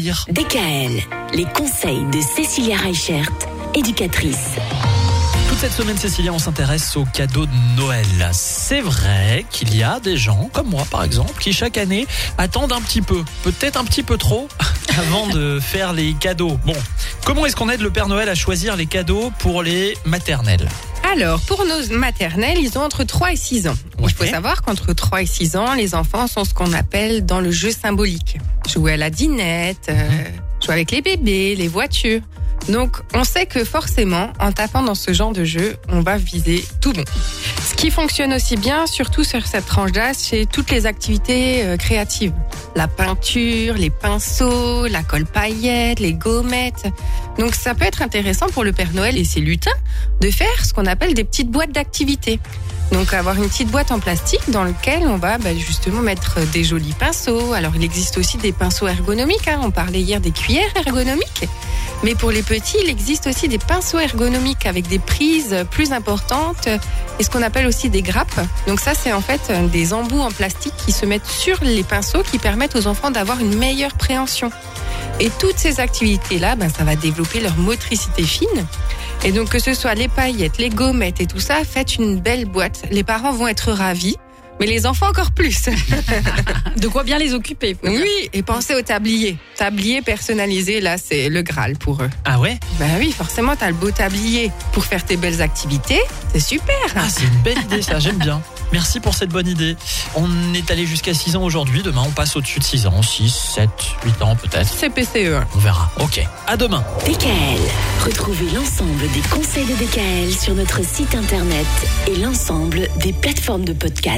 DKL, les conseils de Cécilia Reichert, éducatrice. Toute cette semaine, Cécilia, on s'intéresse aux cadeaux de Noël. C'est vrai qu'il y a des gens, comme moi par exemple, qui chaque année attendent un petit peu, peut-être un petit peu trop, avant de faire les cadeaux. Bon, comment est-ce qu'on aide le Père Noël à choisir les cadeaux pour les maternelles? Alors, pour nos maternelles, ils ont entre 3 et 6 ans. Il faut savoir qu'entre 3 et 6 ans, les enfants sont ce qu'on appelle dans le jeu symbolique. Jouer à la dinette, euh, jouer avec les bébés, les voitures. Donc, on sait que forcément, en tapant dans ce genre de jeu, on va viser tout bon. Ce qui fonctionne aussi bien, surtout sur cette tranche d'âge, c'est toutes les activités euh, créatives. La peinture, les pinceaux, la colle paillette, les gommettes. Donc, ça peut être intéressant pour le Père Noël et ses lutins de faire ce qu'on appelle des petites boîtes d'activités. Donc avoir une petite boîte en plastique dans laquelle on va bah, justement mettre des jolis pinceaux. Alors il existe aussi des pinceaux ergonomiques. hein. On parlait hier des cuillères ergonomiques. Mais pour les petits, il existe aussi des pinceaux ergonomiques avec des prises plus importantes et ce qu'on appelle aussi des grappes. Donc ça, c'est en fait des embouts en plastique qui se mettent sur les pinceaux qui permettent aux enfants d'avoir une meilleure préhension. Et toutes ces activités-là, ben, ça va développer leur motricité fine. Et donc que ce soit les paillettes, les gommettes et tout ça, faites une belle boîte. Les parents vont être ravis, mais les enfants encore plus. De quoi bien les occuper. oui, et pensez au tablier. Tablier personnalisé, là, c'est le Graal pour eux. Ah ouais? Ben oui, forcément, t'as le beau tablier pour faire tes belles activités. C'est super. Ah, c'est une belle idée ça, j'aime bien. Merci pour cette bonne idée. On est allé jusqu'à 6 ans aujourd'hui, demain on passe au-dessus de 6 ans, 6, 7, 8 ans peut-être. C'est PCE. On verra. Ok, à demain. DKL, retrouvez l'ensemble des conseils de DKL sur notre site internet et l'ensemble des plateformes de podcast.